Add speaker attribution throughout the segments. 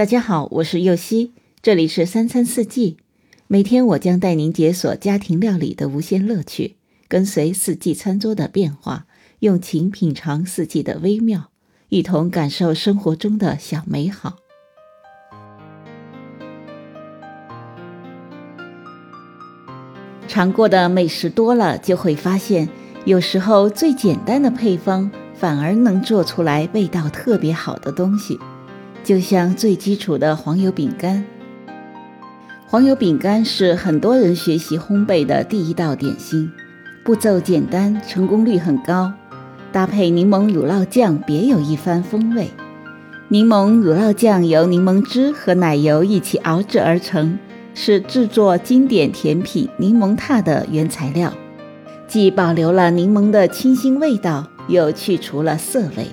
Speaker 1: 大家好，我是右希，这里是三餐四季。每天我将带您解锁家庭料理的无限乐趣，跟随四季餐桌的变化，用情品尝四季的微妙，一同感受生活中的小美好。尝过的美食多了，就会发现，有时候最简单的配方，反而能做出来味道特别好的东西。就像最基础的黄油饼干，黄油饼干是很多人学习烘焙的第一道点心，步骤简单，成功率很高。搭配柠檬乳酪酱，别有一番风味。柠檬乳酪酱由柠檬汁和奶油一起熬制而成，是制作经典甜品柠檬挞的原材料，既保留了柠檬的清新味道，又去除了涩味。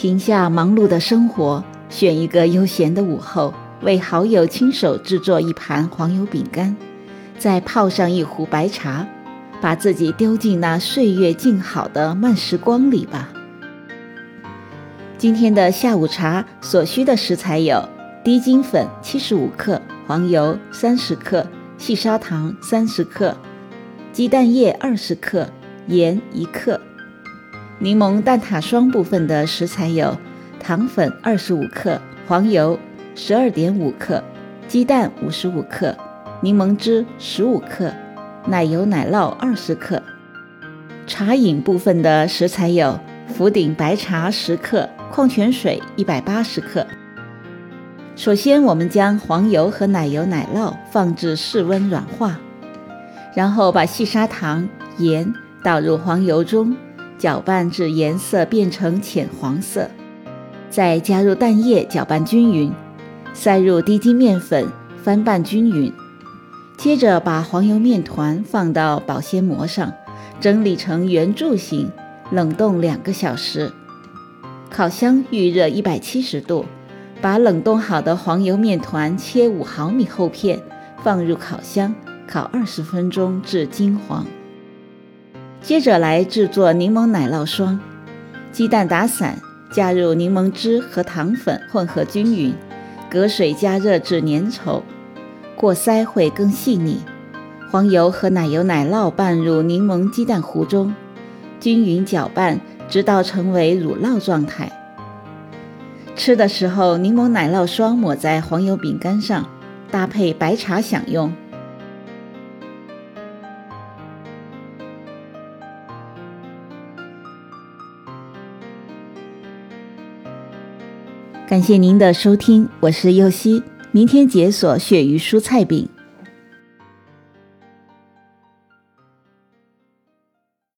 Speaker 1: 停下忙碌的生活，选一个悠闲的午后，为好友亲手制作一盘黄油饼干，再泡上一壶白茶，把自己丢进那岁月静好的慢时光里吧。今天的下午茶所需的食材有：低筋粉七十五克、黄油三十克、细砂糖三十克、鸡蛋液二十克、盐一克。柠檬蛋挞霜部分的食材有：糖粉二十五克、黄油十二点五克、鸡蛋五十五克、柠檬汁十五克、奶油奶酪二十克。茶饮部分的食材有：福鼎白茶十克、矿泉水一百八十克。首先，我们将黄油和奶油奶酪放置室温软化，然后把细砂糖、盐倒入黄油中。搅拌至颜色变成浅黄色，再加入蛋液搅拌均匀，塞入低筋面粉翻拌均匀。接着把黄油面团放到保鲜膜上，整理成圆柱形，冷冻两个小时。烤箱预热一百七十度，把冷冻好的黄油面团切五毫米厚片，放入烤箱烤二十分钟至金黄。接着来制作柠檬奶酪霜，鸡蛋打散，加入柠檬汁和糖粉混合均匀，隔水加热至粘稠，过筛会更细腻。黄油和奶油奶酪拌入柠檬鸡蛋糊中，均匀搅拌，直到成为乳酪状态。吃的时候，柠檬奶酪霜抹在黄油饼干上，搭配白茶享用。感谢您的收听，我是右希，明天解锁鳕鱼蔬菜饼。